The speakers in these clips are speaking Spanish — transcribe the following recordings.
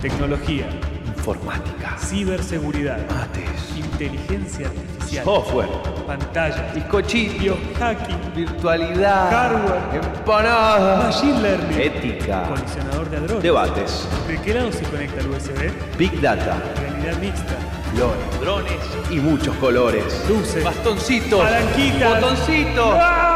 Tecnología, Informática. ciberseguridad, Mates. inteligencia artificial, Software. pantalla, Bizcochito. biohacking, Virtualidad. Hardware. Empanada. machine learning, Ética. colisionador de hadrones. Debates. ¿De qué lado se conecta el USB? Big Data. Realidad mixta, Flores. Drones. Y muchos colores. luces, Bastoncitos. palanquitas, Botoncitos. ¡Ah!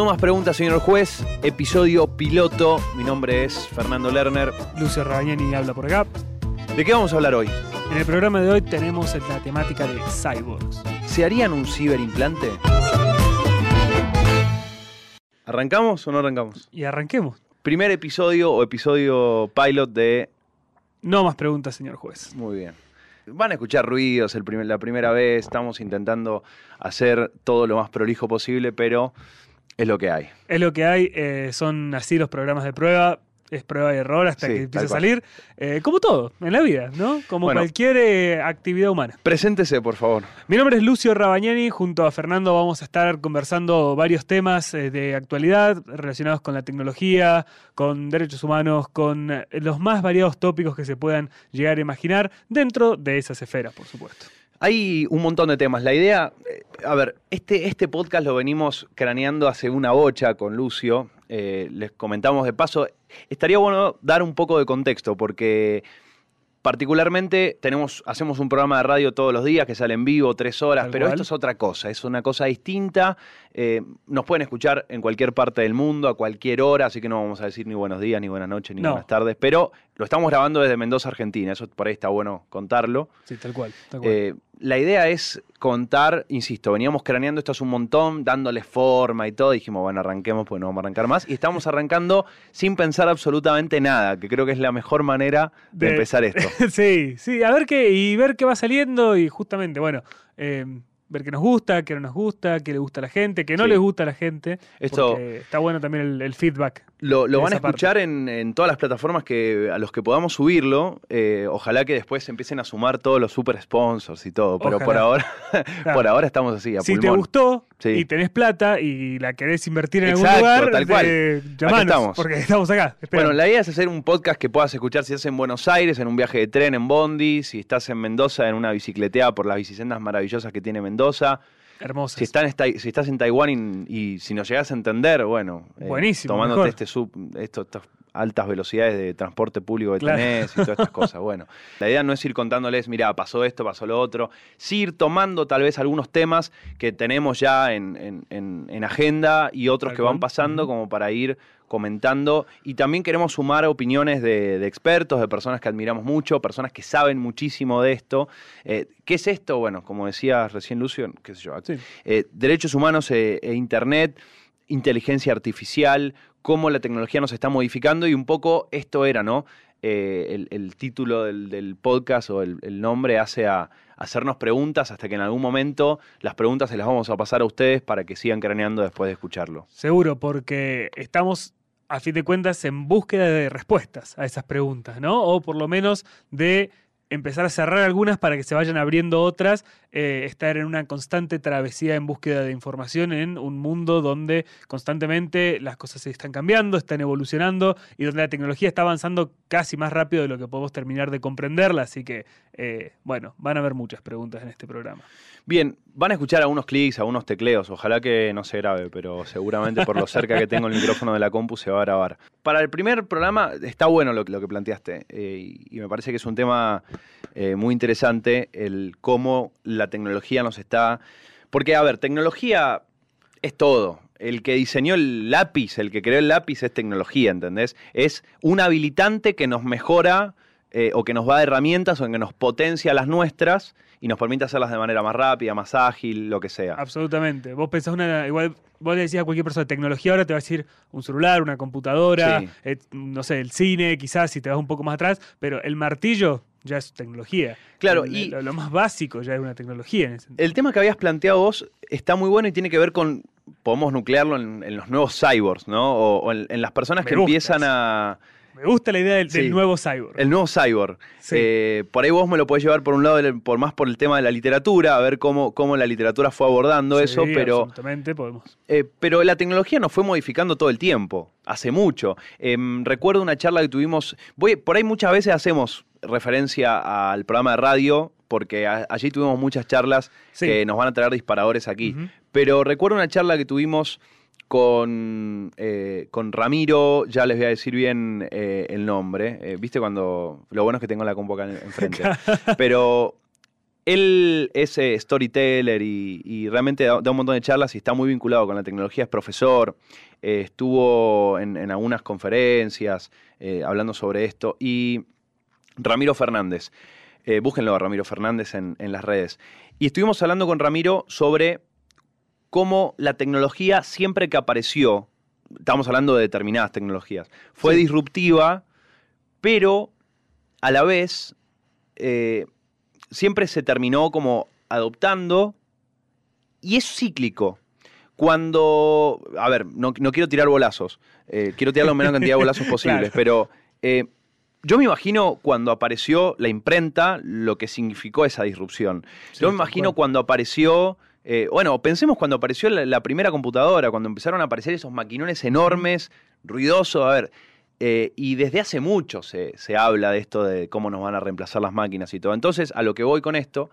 No más preguntas, señor juez. Episodio piloto. Mi nombre es Fernando Lerner. Lucio Rabagnani habla por acá. ¿De qué vamos a hablar hoy? En el programa de hoy tenemos la temática de cyborgs. ¿Se harían un ciberimplante? ¿Arrancamos o no arrancamos? Y arranquemos. Primer episodio o episodio pilot de... No más preguntas, señor juez. Muy bien. Van a escuchar ruidos el primer- la primera vez. Estamos intentando hacer todo lo más prolijo posible, pero es lo que hay. Es lo que hay, eh, son así los programas de prueba, es prueba y error hasta Sí, que empieza a salir, eh, como todo en la vida, ¿no? Como Bueno. cualquier eh, actividad humana. Preséntese, por favor. Mi nombre es Lucio Rabagnani, junto a Fernando vamos a estar conversando varios temas eh, de actualidad relacionados con la tecnología, con derechos humanos, con los más variados tópicos que se puedan llegar a imaginar dentro de esas esferas, por supuesto. Hay un montón de temas. La idea, eh, a ver, este, este podcast lo venimos craneando hace una bocha con Lucio. Eh, les comentamos de paso. Estaría bueno dar un poco de contexto porque particularmente tenemos, hacemos un programa de radio todos los días que sale en vivo, tres horas, pero cual. esto es otra cosa, es una cosa distinta. Eh, nos pueden escuchar en cualquier parte del mundo, a cualquier hora, así que no vamos a decir ni buenos días, ni buenas noches, ni No. buenas tardes, pero lo estamos grabando desde Mendoza, Argentina. Eso por ahí está bueno contarlo. Sí, tal cual. Tal cual. Eh, la idea es contar, insisto, veníamos craneando esto hace un montón, dándole forma y todo. Dijimos, bueno, arranquemos, pues no vamos a arrancar más. Y estamos arrancando sin pensar absolutamente nada, que creo que es la mejor manera de, De- empezar esto. sí, sí, a ver qué, y ver qué va saliendo y justamente, bueno, eh, ver qué nos gusta, qué no nos gusta, qué le gusta a la gente, qué no Sí. le gusta a la gente. Esto- está bueno también el, el feedback. Lo, van a escuchar en, en todas las plataformas que, a los que podamos subirlo. Eh, ojalá que después empiecen a sumar todos los super sponsors y todo. Pero por ahora, Claro. por ahora estamos así, a Si te gustó Sí. y tenés plata y la querés invertir en Exacto, algún lugar, tal cual. eh, llamanos, estamos. porque estamos acá. Bueno, la idea es hacer un podcast que puedas escuchar si estás en Buenos Aires, en un viaje de tren en Bondi, si estás en Mendoza, en una bicicleteada por las bicisendas maravillosas que tiene Mendoza, Hermosas. si, están estás en Taiwán y, y si nos llegas a entender, bueno, eh, Buenísimo, tomándote mejor. este sub, esto- estas altas velocidades de transporte público que Claro. tenés y todas estas cosas. Bueno, la idea no es ir contándoles, mira, pasó esto, pasó lo otro, sí ir tomando tal vez algunos temas que tenemos ya en, en- en- en agenda y otros que van pasando como para ir comentando y también queremos sumar opiniones de, de expertos, de personas que admiramos mucho, personas que saben muchísimo de esto. Eh, ¿Qué es esto? Bueno, como decía recién Lucio, qué sé yo, Sí. eh, derechos humanos eh, e Internet, inteligencia artificial, cómo la tecnología nos está modificando y un poco esto era, ¿no? Eh, el, título del, podcast o el, el nombre hace a hacernos preguntas hasta que en algún momento las preguntas se las vamos a pasar a ustedes para que sigan craneando después de escucharlo. Seguro, porque estamos, a fin de cuentas, en búsqueda de respuestas a esas preguntas, ¿no? O por lo menos de empezar a cerrar algunas para que se vayan abriendo otras, eh, estar en una constante travesía en búsqueda de información en un mundo donde constantemente las cosas se están cambiando, están evolucionando y donde la tecnología está avanzando casi más rápido de lo que podemos terminar de comprenderla. Así que, eh, bueno, van a haber muchas preguntas en este programa. Bien, van a escuchar algunos clics, algunos tecleos. Ojalá que no se grabe, pero seguramente por lo cerca que tengo el micrófono de la compu se va a grabar. Para el primer programa está bueno lo, lo que planteaste eh, y me parece que es un tema eh, muy interesante el cómo la tecnología nos está... Porque, a ver, tecnología es todo. El que diseñó el lápiz, el que creó el lápiz es tecnología, ¿entendés? Es un habilitante que nos mejora eh, o que nos va de herramientas o que nos potencia las nuestras y nos permite hacerlas de manera más rápida, más ágil, lo que sea. Absolutamente. Vos pensás una. Igual vos le decís a cualquier persona tecnología, ahora te va a decir un celular, una computadora, Sí. eh, no sé, el cine, quizás si te vas un poco más atrás, pero el martillo ya es tecnología. Claro, El- y- lo, lo más básico ya es una tecnología en ese sentido. El tema que habías planteado vos está muy bueno y tiene que ver con, podemos nuclearlo en, en los nuevos cyborgs, ¿no? O, o en, en las personas Me que empiezan a, Me gusta la idea del, nuevo cyborg. El nuevo cyborg. Sí. Eh, por ahí vos me lo podés llevar por un lado, por más por el tema de la literatura, a ver cómo, cómo la literatura fue abordando Sí, eso, pero, Absolutamente, podemos. eh, pero la tecnología nos fue modificando todo el tiempo, hace mucho. Em, recuerdo una charla que tuvimos, voy, por ahí muchas veces hacemos referencia al programa de radio, porque a- allí tuvimos muchas charlas que nos van a traer disparadores aquí. Pero recuerdo una charla que tuvimos con, eh, con Ramiro, ya les voy a decir bien eh, el nombre. eh, ¿Viste cuando.? Lo bueno es que tengo la compu acá en- enfrente. Pero él es storyteller y, y realmente da, da un montón de charlas y está muy vinculado con la tecnología, es profesor, estuvo en, en algunas conferencias hablando sobre esto. Y Ramiro Fernández, búsquenlo a Ramiro Fernández en, en las redes. Y estuvimos hablando con Ramiro sobre cómo la tecnología siempre que apareció, estamos hablando de determinadas tecnologías, fue Sí. disruptiva, pero a la vez eh, siempre se terminó como adoptando y es cíclico. Cuando, a ver, no, no quiero tirar bolazos, eh, quiero tirar la menor cantidad de bolazos posibles, Claro. pero eh, yo me imagino cuando apareció la imprenta lo que significó esa disrupción. Sí, yo me imagino cuando apareció, eh, bueno, pensemos cuando apareció la, primera computadora, cuando empezaron a aparecer esos maquinones enormes, ruidosos, a ver, eh, y desde hace mucho se, se habla de esto de cómo nos van a reemplazar las máquinas y todo. Entonces, a lo que voy con esto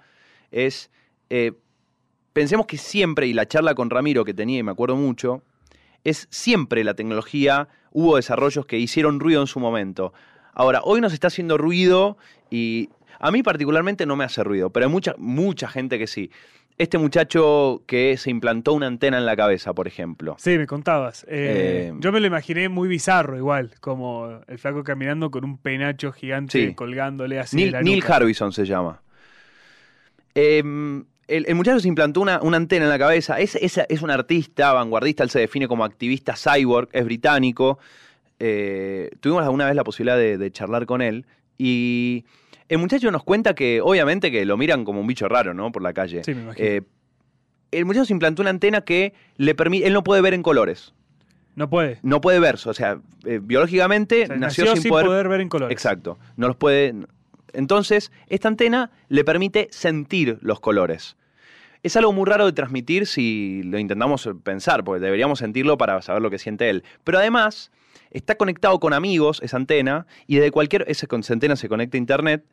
es, eh, pensemos que siempre, y la charla con Ramiro que tenía, y me acuerdo mucho, es siempre la tecnología, hubo desarrollos que hicieron ruido en su momento. Ahora, hoy nos está haciendo ruido y a mí particularmente no me hace ruido, pero hay mucha, mucha gente que sí. Este muchacho que se implantó una antena en la cabeza, por ejemplo. Sí, me contabas. Eh, Eh, yo me lo imaginé muy bizarro igual, como el flaco caminando con un penacho gigante Sí. colgándole así de Neil, la Neil. Harbison se llama. Em, el, el muchacho se implantó una, una antena en la cabeza. Es, es, es un artista vanguardista, él se define como activista cyborg, es británico. Eh, tuvimos alguna vez la posibilidad de, de charlar con él. Y el muchacho nos cuenta que, obviamente, que lo miran como un bicho raro, ¿no? Por la calle. Sí, me imagino. Eh, el muchacho se implantó una antena que le permite. Él no puede ver en colores. no puede. No puede ver. O sea, eh, biológicamente O sea, nació, sin, poder ver en colores. Exacto. No los puede. Entonces, esta antena le permite sentir los colores. Es algo muy raro de transmitir si lo intentamos pensar, porque deberíamos sentirlo para saber lo que siente él. Pero además, está conectado con amigos, esa antena, y de cualquier. Esa antena se conecta a internet,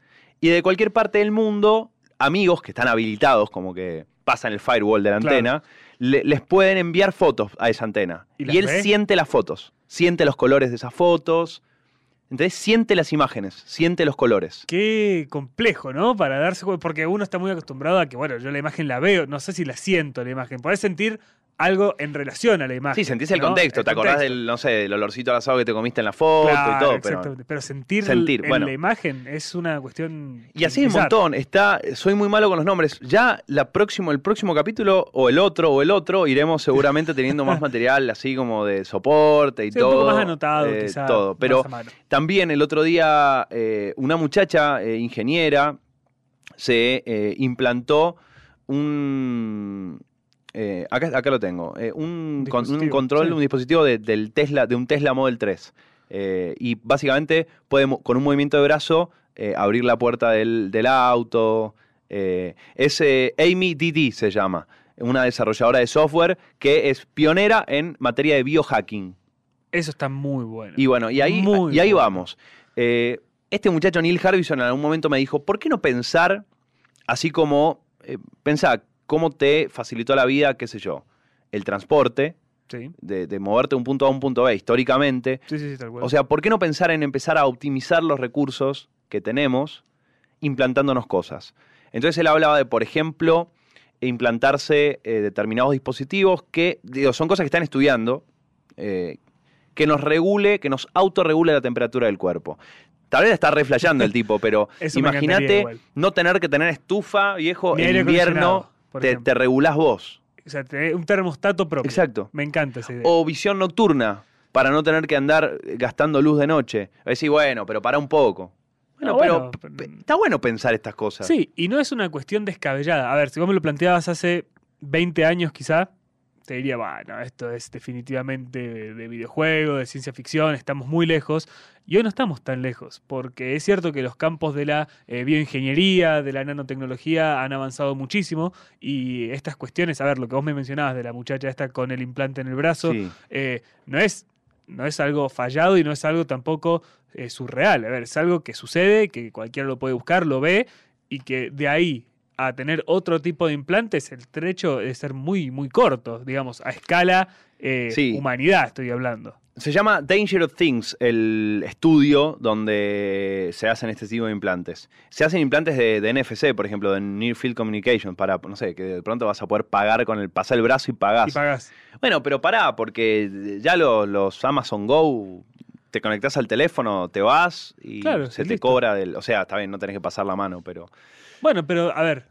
y de cualquier parte del mundo, amigos que están habilitados, como que pasan el firewall de la Claro. antena, le- les pueden enviar fotos a esa antena. ¿Y él ve? siente las fotos, siente los colores de esas fotos. Entonces siente las imágenes, siente los colores. Qué complejo, ¿no? Para darse cuenta, porque uno está muy acostumbrado a que, bueno, yo la imagen la veo, no sé si la siento la imagen. Podés sentir algo en relación a la imagen. Sí, sentís el ¿no? contexto, El te acordás contexto. del, no sé, del olorcito al asado que te comiste en la foto Claro, y todo, pero. exactamente. Pero sentir, Sentir, en bueno. la imagen es una cuestión. Y así hay un montón. Está, soy muy malo con los nombres. Ya la próximo, el próximo capítulo, o el otro, o el otro, iremos seguramente teniendo más material así como de soporte y Sí, un todo. poco más anotado, eh, quizás. Todo. Pero. También el otro día eh, una muchacha eh, ingeniera se eh, implantó un... eh, acá, acá lo tengo. eh, un, con- un Dispositivo, control, sí. un dispositivo de, del Tesla, de un Tesla Model 3. Eh, y básicamente puede con un movimiento de brazo eh, abrir la puerta del, del auto. es Amy Didi se llama, una desarrolladora de software que es pionera en materia de biohacking. Eso está muy bueno. Y bueno, y ahí, Muy y ahí bueno. vamos. Este muchacho Neil Harbison en algún momento me dijo, ¿por qué no pensar así como, pensá, cómo te facilitó la vida, qué sé yo, el transporte, Sí, de, de moverte de un punto A a un punto B históricamente? sí, sí, sí, tal cual. O sea, ¿por qué no pensar en empezar a optimizar los recursos que tenemos implantándonos cosas? Entonces él hablaba de, por ejemplo, implantarse eh, determinados dispositivos que, digo, son cosas que están estudiando, eh, que nos regule, que nos autorregule la temperatura del cuerpo. Tal vez está reflejando el tipo, pero imagínate no tener que tener estufa, viejo, Ni en invierno por te, ejemplo. te regulás vos. O sea, te- un termostato propio. Exacto. Me encanta esa idea. O visión nocturna, para no tener que andar gastando luz de noche. A decir, bueno, pero para un poco. Bueno, pero bueno, p- pero- está bueno pensar estas cosas. Sí, y no es una cuestión descabellada. A ver, si vos me lo planteabas hace 20 años quizá, te diría, bueno, esto es definitivamente de, de videojuego, de ciencia ficción, estamos muy lejos. Y hoy no estamos tan lejos, porque es cierto que los campos de la eh, bioingeniería, de la nanotecnología han avanzado muchísimo y estas cuestiones, a ver, lo que vos me mencionabas de la muchacha esta con el implante en el brazo, Sí. eh, no, es, no es algo fallado y no es algo tampoco eh, surreal. A ver, es algo que sucede, que cualquiera lo puede buscar, lo ve y que de ahí a tener otro tipo de implantes, el trecho debe ser muy, muy corto, digamos, a escala eh, Sí. humanidad estoy hablando. Se llama Danger of Things, el estudio donde se hacen este tipo de implantes. Se hacen implantes de, de NFC, por ejemplo, de Near Field Communication, para, no sé, que de pronto vas a poder pagar con el, pasar el brazo y pagás. Y pagás. Bueno, pero pará, porque ya lo- los Amazon Go, te conectás al teléfono, te vas y Claro, se te listo. cobra del... O sea, está bien, no tenés que pasar la mano, pero... Bueno, pero a ver,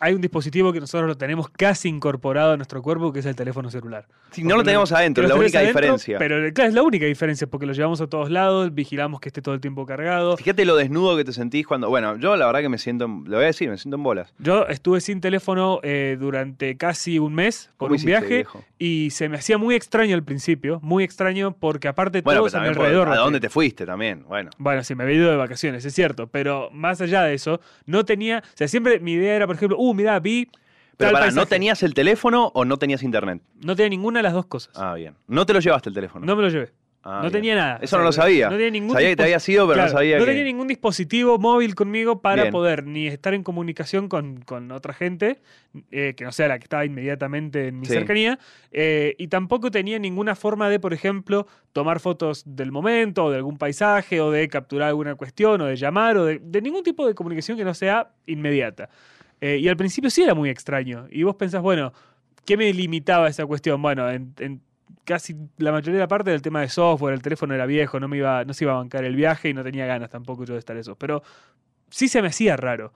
hay un dispositivo que nosotros lo tenemos casi incorporado a nuestro cuerpo, que es el teléfono celular. Si no lo tenemos adentro, es la única adentro, diferencia. Pero claro, es la única diferencia, porque lo llevamos a todos lados, vigilamos que esté todo el tiempo cargado. Fíjate lo desnudo que te sentís cuando... Bueno, yo la verdad que me siento... en- Lo voy a decir, me siento en bolas. Yo estuve sin teléfono eh, durante casi un mes por ¿Cómo un hiciste, viaje viejo? y se me hacía muy extraño al principio, muy extraño porque aparte Bueno, todos a mi por- alrededor. ¿a dónde te fuiste también? Bueno. Bueno, sí, me había ido de vacaciones, es cierto, pero más allá de eso, no tenía, o sea, siempre mi idea era, por ejemplo, uh, mira, vi Pero tal pará, ¿no tenías el teléfono o no tenías internet? No tenía ninguna de las dos cosas. Ah, bien. No te lo llevaste el teléfono. No me lo llevé. Ah, no bien. tenía nada. Eso no lo sabía. No tenía ningún Sabía que te había sido, pero Claro, no sabía que... tenía ningún dispositivo móvil conmigo para Bien. poder ni estar en comunicación con, con otra gente, eh, que no sea la que estaba inmediatamente en mi Sí. cercanía, eh, y tampoco tenía ninguna forma de, por ejemplo, tomar fotos del momento, o de algún paisaje, o de capturar alguna cuestión, o de llamar, o de, de ningún tipo de comunicación que no sea inmediata. Eh, y al principio sí era muy extraño. Y vos pensás, bueno, ¿qué me limitaba esa cuestión? Bueno, en, en casi la mayoría de la parte del tema de software, el teléfono era viejo, no me iba, no se iba a bancar el viaje y no tenía ganas tampoco yo de estar eso. Pero sí se me hacía raro.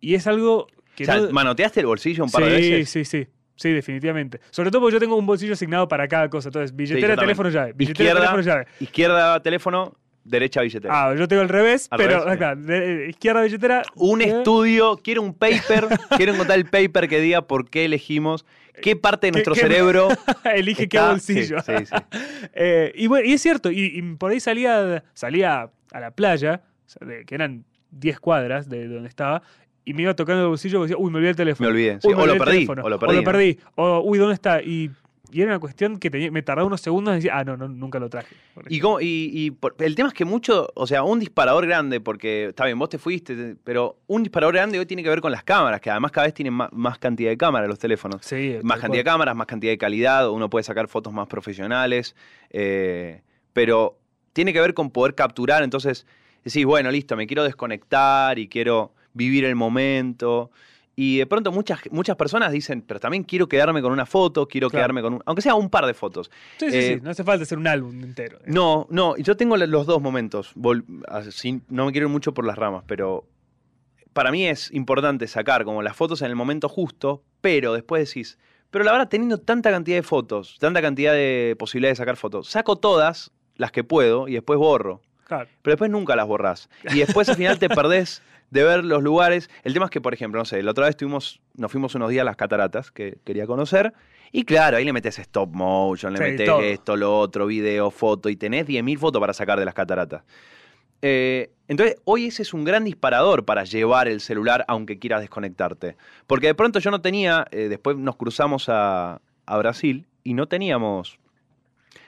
Y es algo que O sea, no- ¿manoteaste el bolsillo un par sí, de veces? Sí, sí, sí, definitivamente. Sobre todo porque yo tengo un bolsillo asignado para cada cosa. Entonces, billetera, teléfono, llave. Billetera, Izquierda, teléfono, llave. Izquierda, teléfono, derecha, billetera. Ah, yo tengo el revés, Al pero revés, acá, de- izquierda, billetera. un eh, estudio, quiero un paper, quiero encontrar el paper que diga por qué elegimos, qué parte de ¿Qué- nuestro cerebro Elige qué bolsillo. Sí, sí, sí. Eh, y bueno, y es cierto, y, y por ahí salía, salía a la playa, o que eran 10 cuadras de donde estaba, y me iba tocando el bolsillo y decía, uy, me olvidé el teléfono. Me olvidé. sí. Uy, me O lo el perdí, teléfono. o lo perdí. ¿no? perdí. O, uy, ¿dónde está? Y, y era una cuestión que tenía- me tardaba unos segundos y decía, ah, no, no nunca lo traje. Y, cómo- y- y por- el tema es que mucho, o sea, un disparador grande, porque está bien, vos te fuiste, te- pero un disparador grande hoy tiene que ver con las cámaras, que además cada vez tienen más, más cantidad de cámaras los teléfonos. Sí, Más cantidad de cámaras, más cantidad de calidad, uno puede sacar fotos más profesionales, eh, pero tiene que ver con poder capturar, entonces decís, bueno, listo, me quiero desconectar y quiero vivir el momento. Y de pronto muchas, muchas personas dicen, pero también quiero quedarme con una foto, quiero Claro. quedarme con un, aunque sea un par de fotos. Sí, sí, eh, sí, no hace falta hacer un álbum entero. eh. No, no, yo tengo los dos momentos. Vol- así, no me quiero ir mucho por las ramas, pero para mí es importante sacar como las fotos en el momento justo, pero después decís, pero la verdad, teniendo tanta cantidad de fotos, tanta cantidad de posibilidades de sacar fotos, saco todas las que puedo y después borro. Claro. Pero después nunca las borrás. Y después al final te perdés de ver los lugares. El tema es que, por ejemplo, no sé, la otra vez tuvimos, nos fuimos unos días a las cataratas que quería conocer. Y claro, ahí le metes stop motion, le Sí, metes todo. esto, lo otro, video, foto, y tenés 10.000 fotos para sacar de las cataratas. Eh, entonces, hoy ese es un gran disparador para llevar el celular aunque quieras desconectarte. Porque de pronto yo no tenía, eh, después nos cruzamos a, a Brasil y no teníamos,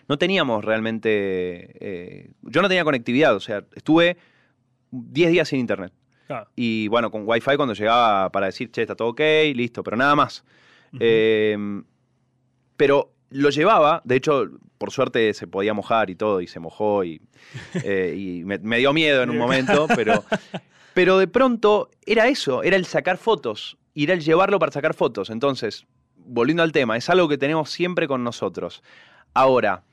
no teníamos realmente, eh, yo no tenía conectividad, o sea, estuve 10 días sin internet. Claro. Y bueno, con Wi-Fi cuando llegaba para decir, che, está todo ok, listo, pero nada más. Eh, pero lo llevaba, de hecho, por suerte se podía mojar y todo, y se mojó, y, eh, y me, me dio miedo en un momento, pero, pero de pronto era eso, era el sacar fotos, y era el llevarlo para sacar fotos. Entonces, volviendo al tema, es algo que tenemos siempre con nosotros. Ahora,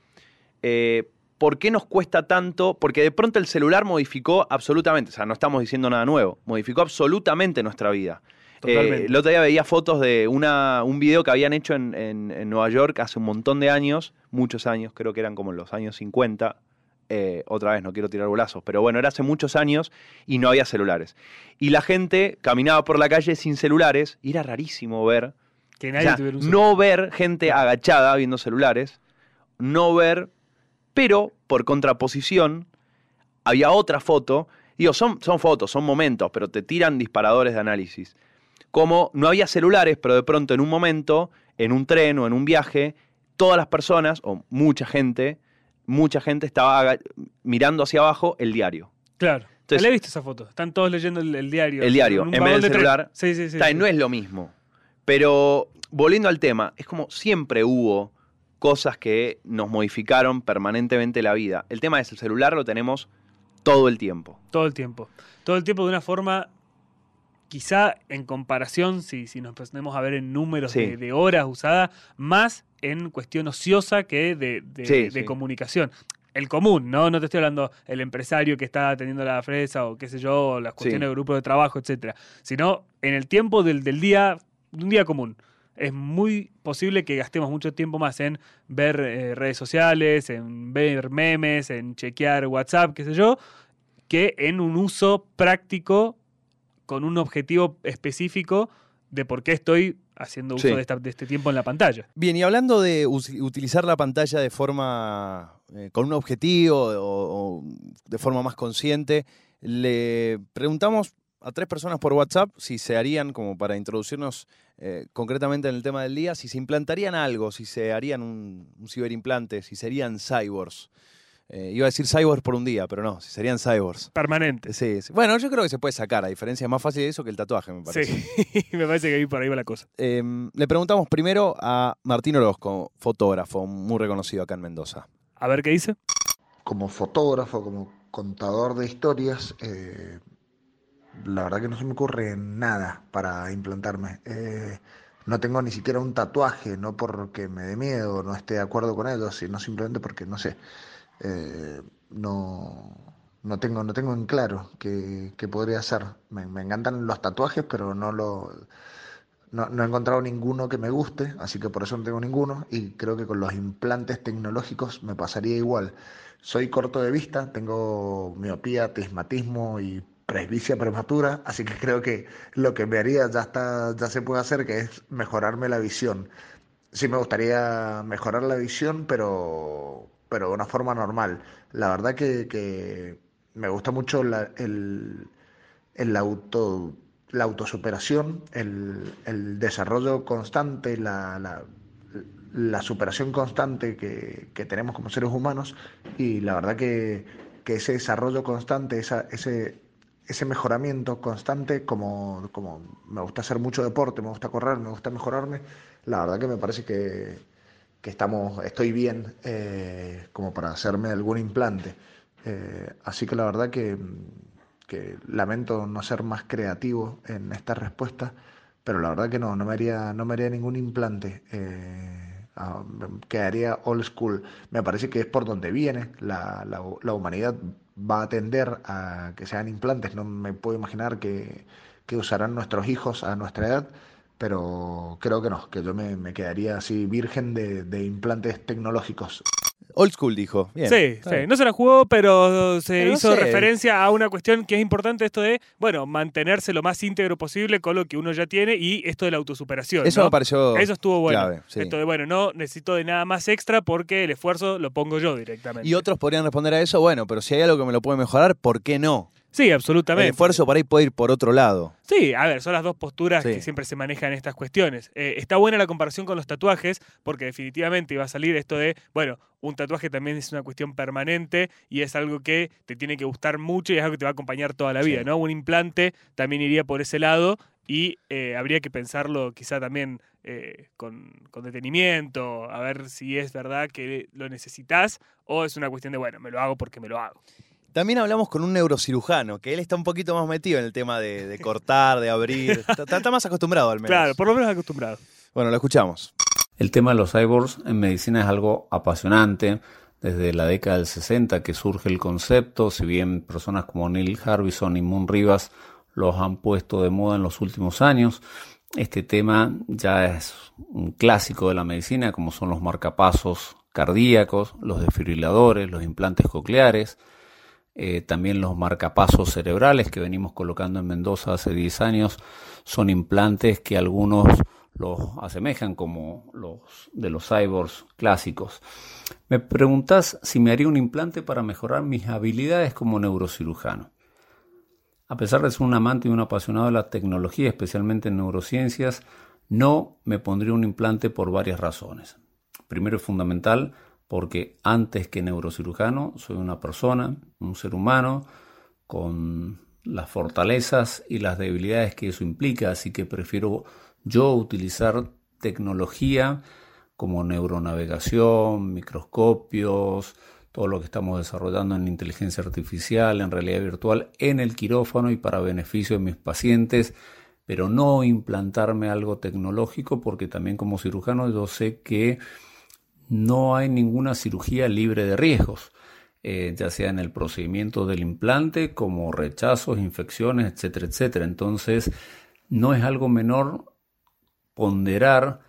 eh, ¿por qué nos cuesta tanto? Porque de pronto el celular modificó absolutamente, o sea, no estamos diciendo nada nuevo, modificó absolutamente nuestra vida. Totalmente. Eh, el otro día veía fotos de una, un video que habían hecho en, en- en Nueva York hace un montón de años, muchos años, creo que eran como en los años 50. eh, otra vez, no quiero tirar bolazos, pero bueno, era hace muchos años y no había celulares. Y la gente caminaba por la calle sin celulares y era rarísimo ver Que O nadie sea, tuviera un no ver gente agachada viendo celulares, no ver, pero por contraposición había otra foto. Digo, son, son fotos, son momentos, pero te tiran disparadores de análisis. Como no había celulares, pero de pronto en un momento, en un tren o en un viaje, todas las personas, o mucha gente, mucha gente estaba mirando hacia abajo el diario. Claro. Entonces- le he visto esa foto. Están todos leyendo el, el diario. El diario, en vez del de celular. Sí, sí, sí. Está bien, sí. no es lo mismo. Pero volviendo al tema, es como siempre hubo cosas que nos modificaron permanentemente la vida. El tema es el celular lo tenemos todo el tiempo. Todo el tiempo. Todo el tiempo de una forma, quizá en comparación, si, si nos ponemos a ver en números Sí. de, de horas usadas, más en cuestión ociosa que de, de- Sí, de sí. comunicación. El común, ¿no? No te estoy hablando el empresario que está atendiendo la fresa o qué sé yo, las cuestiones Sí. de grupo de trabajo, etcétera. Sino en el tiempo del, del día, un día común. Es muy posible que gastemos mucho tiempo más en ver eh, redes sociales, en ver memes, en chequear WhatsApp, qué sé yo, que en un uso práctico con un objetivo específico de por qué estoy haciendo uso Sí. de, esta- de este tiempo en la pantalla. Bien, y hablando de utilizar la pantalla de forma eh, con un objetivo o, o de forma más consciente, le preguntamos a tres personas por WhatsApp si se harían, como para introducirnos eh, concretamente en el tema del día, si se implantarían algo, si se harían un, un ciberimplante, si serían cyborgs. Eh, iba a decir cyborgs por un día, pero no, si serían cyborgs. Permanente. Sí, sí. Bueno, yo creo que se puede sacar, a diferencia es más fácil de eso que el tatuaje, me parece. Sí, me parece que ahí por ahí va la cosa. Eh, le preguntamos primero a Martín Orozco, fotógrafo muy reconocido acá en Mendoza. A ver qué dice. como fotógrafo, como contador de historias, eh, la verdad que no se me ocurre nada para implantarme. Eh, no tengo ni siquiera un tatuaje, no porque me dé miedo, no esté de acuerdo con ellos, sino simplemente porque, no sé, eh, no, no, tengo, no tengo en claro qué, qué podría hacer. Me, me encantan los tatuajes, pero no lo... No, no he encontrado ninguno que me guste, así que por eso no tengo ninguno. Y creo que con los implantes tecnológicos me pasaría igual. Soy corto de vista, tengo miopía, tismatismo y presbicia prematura, así que creo que lo que me haría ya está, ya se puede hacer, que es mejorarme la visión. Sí me gustaría mejorar la visión, pero, pero de una forma normal. La verdad que, que me gusta mucho la- el, el auto, la autosuperación, el, el desarrollo constante, la, la- la superación constante que, que tenemos como seres humanos y la verdad que, que ese desarrollo constante, esa, ese, ese mejoramiento constante, como, como me gusta hacer mucho deporte, me gusta correr, me gusta mejorarme, la verdad que me parece que, que estamos, estoy bien eh, como para hacerme algún implante. Eh, así que la verdad que, que lamento no ser más creativo en esta respuesta, pero la verdad que no, no me haría, no me haría ningún implante. eh, ah, quedaría old school. Me parece que es por donde viene. La, la, la humanidad va a tender a que sean implantes. No me puedo imaginar que, que usarán nuestros hijos a nuestra edad, pero creo que no, que yo me, me quedaría así virgen de, de implantes tecnológicos. Old school dijo. Bien. sí. No se la jugó, pero se Pero no hizo sé. referencia a una cuestión que es importante, esto de, bueno, mantenerse lo más íntegro posible con lo que uno ya tiene y esto de la autosuperación. Eso ¿no? me pareció Eso estuvo bueno. clave. sí. Esto de, bueno, no necesito de nada más extra porque el esfuerzo lo pongo yo directamente. Y otros podrían responder a eso, bueno, pero si hay algo que me lo puede mejorar, ¿por qué no? Sí, El absolutamente. esfuerzo por ahí puede ir por otro lado. Sí, a ver, son las dos posturas Sí. que siempre se manejan en estas cuestiones. Eh, está buena la comparación con los tatuajes, porque definitivamente iba a salir esto de, bueno, un tatuaje también es una cuestión permanente y es algo que te tiene que gustar mucho y es algo que te va a acompañar toda la vida, Sí. ¿no? Un implante también iría por ese lado y eh, habría que pensarlo quizá también eh, con, con detenimiento, a ver si es verdad que lo necesitas o es una cuestión de, bueno, me lo hago porque me lo hago. También hablamos con un neurocirujano, que él está un poquito más metido en el tema de, de cortar, de abrir. Está, está más acostumbrado al menos. Claro, por lo menos acostumbrado. Bueno, lo escuchamos. El tema de los cyborgs en medicina es algo apasionante. Desde la década del 60 que surge el concepto, si bien personas como Neil Harbison y Moon Rivas los han puesto de moda en los últimos años, este tema ya es un clásico de la medicina, como son los marcapasos cardíacos, los desfibriladores, los implantes cocleares, eh, también los marcapasos cerebrales que venimos colocando en Mendoza hace 10 años son implantes que algunos los asemejan como los de los cyborgs clásicos. Me preguntas si me haría un implante para mejorar mis habilidades como neurocirujano. A pesar de ser un amante y un apasionado de la tecnología, especialmente en neurociencias, no me pondría un implante por varias razones. Primero es fundamental porque antes que neurocirujano soy una persona, un ser humano, con las fortalezas y las debilidades que eso implica, así que prefiero yo utilizar tecnología como neuronavegación, microscopios, todo lo que estamos desarrollando en inteligencia artificial, en realidad virtual, en el quirófano y para beneficio de mis pacientes, pero no implantarme algo tecnológico porque también como cirujano yo sé que no hay ninguna cirugía libre de riesgos, eh, ya sea en el procedimiento del implante como rechazos, infecciones, etcétera, etcétera. Entonces, no es algo menor ponderar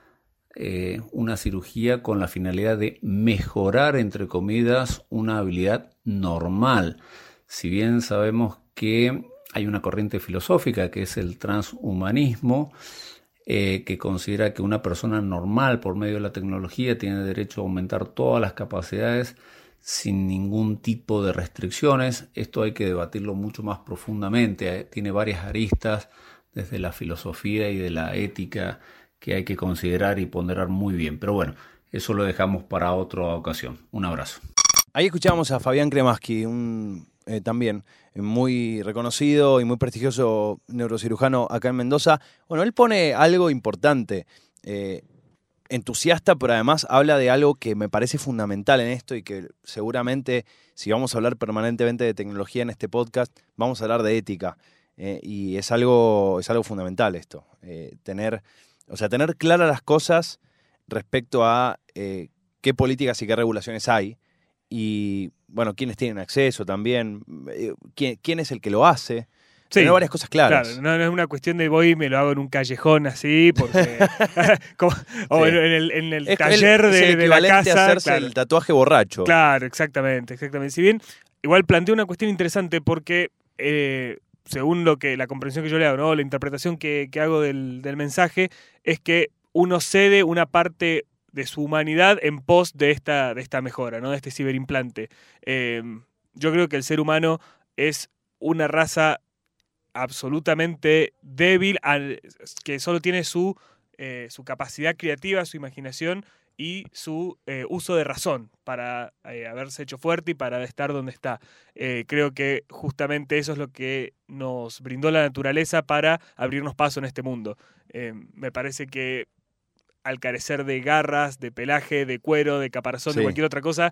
eh, una cirugía con la finalidad de mejorar, entre comillas, una habilidad normal. Si bien sabemos que hay una corriente filosófica que es el transhumanismo, eh, que considera que una persona normal por medio de la tecnología tiene derecho a aumentar todas las capacidades sin ningún tipo de restricciones. Esto hay que debatirlo mucho más profundamente. Eh, tiene varias aristas desde la filosofía y de la ética que hay que considerar y ponderar muy bien. Pero bueno, eso lo dejamos para otra ocasión. Un abrazo. Ahí escuchamos a Fabián Kremaski, un eh, también muy reconocido y muy prestigioso neurocirujano acá en Mendoza. Bueno, él pone algo importante, eh, entusiasta, pero además habla de algo que me parece fundamental en esto y que seguramente si vamos a hablar permanentemente de tecnología en este podcast, vamos a hablar de ética. Eh, y es algo, es algo fundamental esto, tener o sea, tener claras las cosas respecto a eh, qué políticas y qué regulaciones hay y, bueno, quiénes tienen acceso también, eh, quién, es el que lo hace. Sí, varias cosas claras. Claro, no, es una cuestión de voy y me lo hago en un callejón así, porque. o en el, taller de, la casa. hacerse el tatuaje borracho. Claro, exactamente, exactamente. Si bien, igual planteo una cuestión interesante porque eh, según lo que la comprensión que yo le hago, ¿no? la interpretación que, hago del, mensaje, es que uno cede una parte de su humanidad en pos de esta, de esta mejora, ¿no? de este ciberimplante. Em, yo creo que el ser humano es una raza absolutamente débil, que solo tiene su, eh, su capacidad creativa, su imaginación y su eh, uso de razón para eh, haberse hecho fuerte y para estar donde está. Creo que justamente eso es lo que nos brindó la naturaleza para abrirnos paso en este mundo. me parece que al carecer de garras, de pelaje, de cuero, de caparazón, de cualquier otra cosa,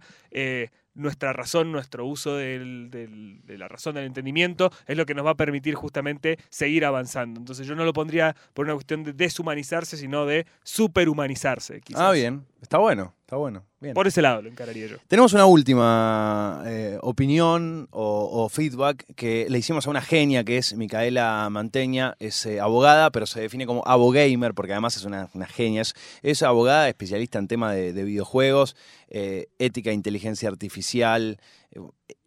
nuestra razón, nuestro uso de la razón del entendimiento, es lo que nos va a permitir justamente seguir avanzando. Entonces yo no lo pondría por una cuestión de deshumanizarse, sino de superhumanizarse. Ah, bien, está bueno, está bueno. Por ese lado lo encararía yo. Tenemos una última eh, opinión o, feedback que le hicimos a una genia que es Micaela Manteña, es eh, abogada, pero se define como abogamer porque además es una, genia. Es, abogada especialista en tema de, videojuegos, eh, ética e inteligencia artificial,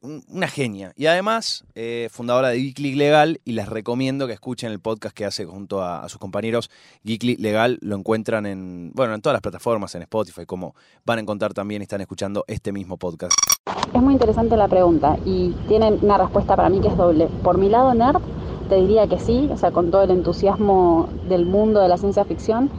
una genia. Y además, eh, fundadora de Geekly Legal, y les recomiendo que escuchen el podcast que hace junto a, sus compañeros. Geekly Legal lo encuentran en, bueno, en todas las plataformas, en Spotify, como van a encontrar también, están escuchando este mismo podcast. Es muy interesante la pregunta y tiene una respuesta para mí que es doble. Por mi lado nerd, te diría que sí, o sea, con todo el entusiasmo del mundo de la ciencia ficción.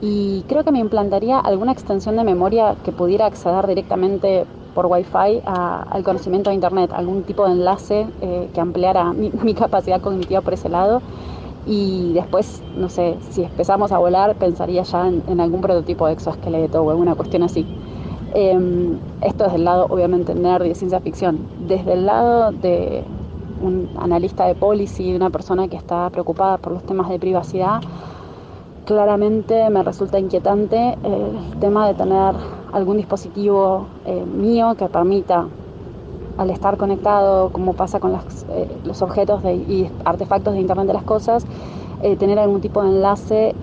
Y creo que me implantaría alguna extensión de memoria que pudiera acceder directamente por Wi-Fi al conocimiento de Internet, algún tipo de enlace eh, que ampliara mi, capacidad cognitiva por ese lado. Y después, no sé, si empezamos a volar, pensaría ya en, algún prototipo de exoesqueleto o alguna cuestión así. Em, esto desde el lado, obviamente, nerd y de ciencia ficción. Desde el lado de un analista de policy, de una persona que está preocupada por los temas de privacidad, claramente me resulta inquietante el tema de tener algún dispositivo eh, mío que permita, al estar conectado, como pasa con eh, los objetos y artefactos de Internet de las Cosas, eh, tener algún tipo de enlace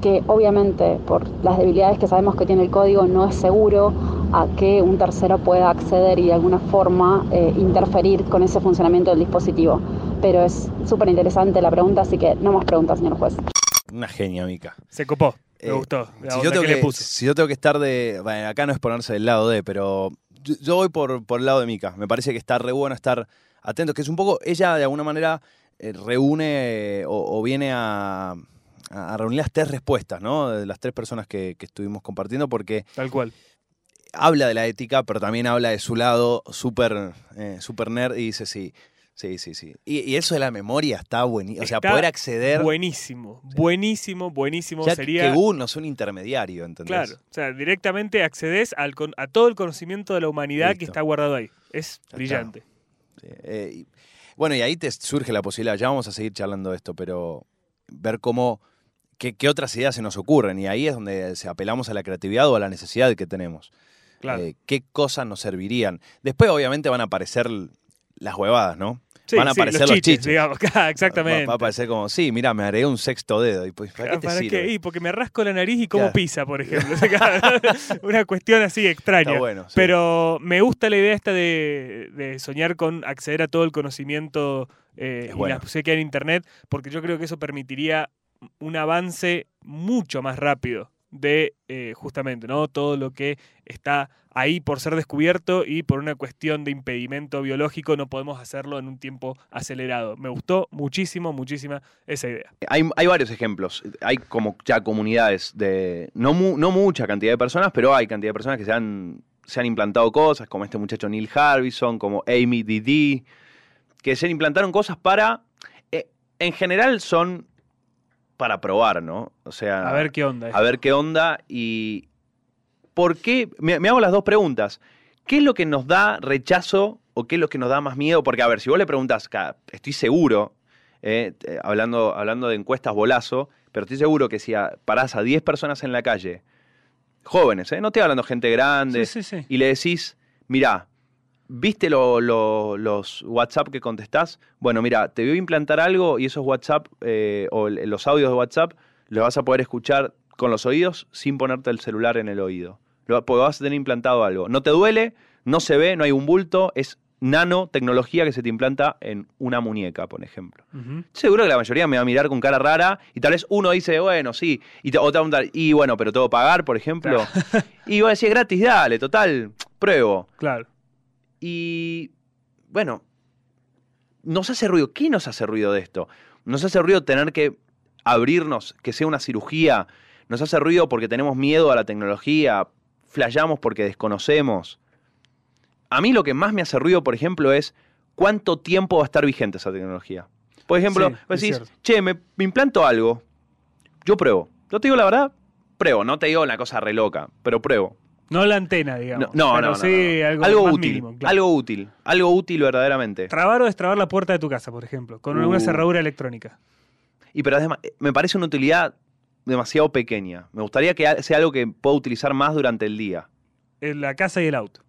que obviamente por las debilidades que sabemos que tiene el código no es seguro a que un tercero pueda acceder y de alguna forma interferir con ese funcionamiento del dispositivo. Pero es súper interesante la pregunta, así que no más preguntas, señor juez. una genia, Mica. Se copó. Me Eh, gustó. Si yo, tengo que le que, puso. si yo tengo que estar de. Bueno, acá no es ponerse del lado de, pero yo, yo voy por, por el lado de Mica. Me parece que está re bueno estar atentos, que es un poco. Ella, de alguna manera, eh, reúne eh, o, o viene a, a reunir las tres respuestas, ¿no? De las tres personas que, que estuvimos compartiendo, porque Tal cual. habla de la ética, pero también habla de su lado súper eh, super nerd y dice sí. Sí, sí, sí. Y, y eso de la memoria está buenísimo. O sea, poder acceder. Buenísimo, buenísimo, buenísimo. ya Sería. que Google no es un intermediario, ¿entendés? Claro, o sea, directamente accedes al con- a todo el conocimiento de la humanidad que está guardado ahí. Es brillante. Sí, eh, y- bueno, y ahí te surge la posibilidad, ya vamos a seguir charlando de esto, pero ver cómo, qué, qué otras ideas se nos ocurren. Y ahí es donde se apelamos a la creatividad o a la necesidad que tenemos. Claro. Eh, ¿Qué cosas nos servirían? Después, obviamente, van a aparecer las huevadas, ¿no? Sí, van a sí, aparecer los chiches. digamos. Claro, Exactamente. Va, a aparecer como, sí, mira, me agregué un sexto dedo. Y pues, ¿para qué te ¿Para sirve? qué? Y porque me rasco la nariz y como Claro. pizza, por ejemplo. Una cuestión así extraña. Está bueno. sí. Pero me gusta la idea esta de, de soñar con acceder a todo el conocimiento eh, Es y la posibilidad que hay en Internet, porque yo creo que eso permitiría un avance mucho más rápido de eh, justamente no todo lo que está ahí por ser descubierto y por una cuestión de impedimento biológico no podemos hacerlo en un tiempo acelerado. Me gustó muchísimo, muchísima esa idea. Hay, hay varios ejemplos. Hay como ya comunidades de. No, mu- no mucha cantidad de personas, pero hay cantidad de personas que se han, se han implantado cosas, como este muchacho Neil Harbison, como Amy Didi, que se implantaron cosas para. eh, en general son para probar, ¿no? O sea. A ver qué onda. a ver qué onda y. ¿Por qué? Me, me hago las dos preguntas. ¿Qué es lo que nos da rechazo o qué es lo que nos da más miedo? Porque, a ver, si vos le preguntas, estoy seguro, eh, eh, hablando, hablando de encuestas bolazo, pero estoy seguro que si a- parás a 10 personas en la calle, jóvenes, ¿eh? no estoy hablando gente grande, Sí, sí, sí. y le decís, mirá, ¿viste lo- lo- los WhatsApp que contestás? Bueno, mira, te voy a implantar algo y esos WhatsApp eh, o los audios de WhatsApp los vas a poder escuchar con los oídos sin ponerte el celular en el oído. Lo- Porque vas a tener implantado algo. No te duele, no se ve, no hay un bulto, es nanotecnología que se te implanta en una muñeca, por ejemplo. Seguro que la mayoría me va a mirar con cara rara y tal vez uno dice, bueno, sí, y te, o te va a preguntar, y bueno, pero que pagar, por ejemplo. y voy a decir, gratis, dale, total, pruebo. Claro. Y bueno, nos hace ruido. ¿Qué nos hace ruido de esto? Nos hace ruido tener que abrirnos, que sea una cirugía. Nos hace ruido porque tenemos miedo a la tecnología. Flayamos porque desconocemos. A mí lo que más me hace ruido, por ejemplo, es cuánto tiempo va a estar vigente esa tecnología. Por ejemplo, Sí, vos decís, che, me, me implanto algo. Yo pruebo. Yo te digo la verdad, pruebo. No te digo una cosa re loca, pero pruebo. No la antena, digamos. No, no, pero no, sí no. algo, más útil. mínimo, claro. Algo útil. Algo útil verdaderamente. Trabar o destrabar la puerta de tu casa, por ejemplo, con Uh. una cerradura electrónica. Y pero además, eh, me parece una utilidad demasiado pequeña. Me gustaría que sea algo que pueda utilizar más durante el día. En la casa y el auto.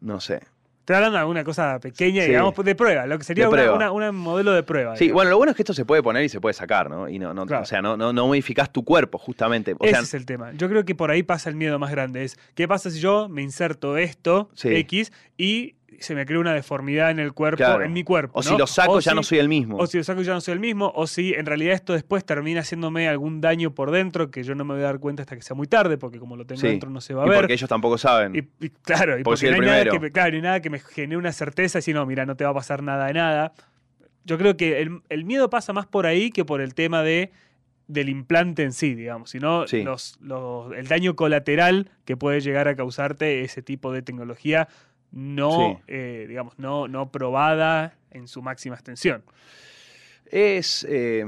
No sé. Estoy hablando de alguna cosa pequeña, Sí. digamos, de prueba, lo que sería una, una- una modelo de prueba. Sí, digamos. bueno, lo bueno es que esto se puede poner y se puede sacar, ¿no? Y no, no- Claro. o sea, no, no, no modificás tu cuerpo, justamente. O Ese sea, es el tema. Yo creo que por ahí pasa el miedo más grande. Es, ¿qué pasa si yo me inserto esto, Sí. X, y se me crea una deformidad en el cuerpo, Claro. en mi cuerpo? o si lo saco O ya si- no soy el mismo. O si lo saco ya no soy el mismo, o si en realidad esto después termina haciéndome algún daño por dentro que yo no me voy a dar cuenta hasta que sea muy tarde, porque como lo tengo Sí. dentro no se va a y ver. porque ellos tampoco saben. Y, y claro, y Porque no hay nada que me, claro, y nada que me genere una certeza, si no, mira, no te va a pasar nada de nada. Yo creo que el, el miedo pasa más por ahí que por el tema de del implante en sí, digamos, sino Sí. los, los- el daño colateral que puede llegar a causarte ese tipo de tecnología no, Sí. eh, digamos, no, no probada en su máxima extensión. Es. eh,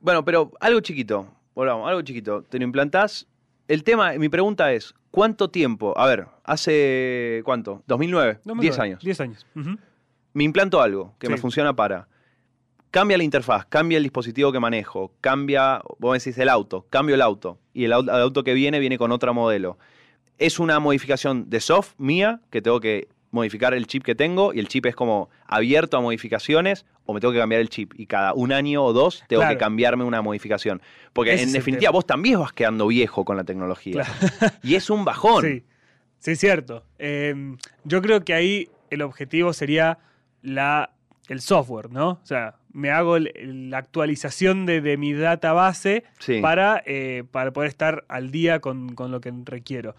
bueno, pero algo chiquito. Volvamos, algo chiquito. Te lo implantás. El tema, mi pregunta es: ¿cuánto tiempo? A ver, hace. ¿Cuánto? ¿2009? No me 10 lo- años. 10 años. Me implanto algo que me funciona para. Cambia la interfaz, cambia el dispositivo que manejo, cambia, vos decís el auto, cambio el auto. Y el auto que viene viene con otro modelo. Es una modificación de soft mía, que tengo que modificar el chip que tengo, y el chip es como abierto a modificaciones, o me tengo que cambiar el chip. Y cada un año o dos tengo Claro. que cambiarme una modificación. Porque Ese en definitiva vos también vas quedando viejo con la tecnología. Y es un bajón. Sí, sí, cierto. Eh, yo creo que ahí el objetivo sería la, el software, ¿no? O sea, me hago la actualización de, de mi database Sí. para, eh, para poder estar al día con, con lo que requiero.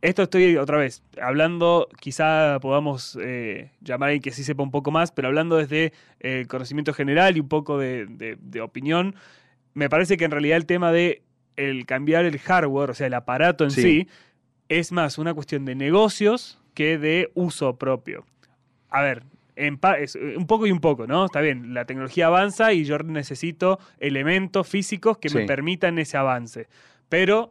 Esto estoy otra vez hablando, quizá podamos eh, llamar a alguien que sí sepa un poco más, pero hablando desde eh, conocimiento general y un poco de, de- de opinión, me parece que en realidad el tema de el cambiar el hardware, o sea, el aparato en Sí. sí, es más una cuestión de negocios que de uso propio. A ver, en es eh, un poco y un poco, ¿no? Está bien, la tecnología avanza y yo necesito elementos físicos que me permitan ese avance. Pero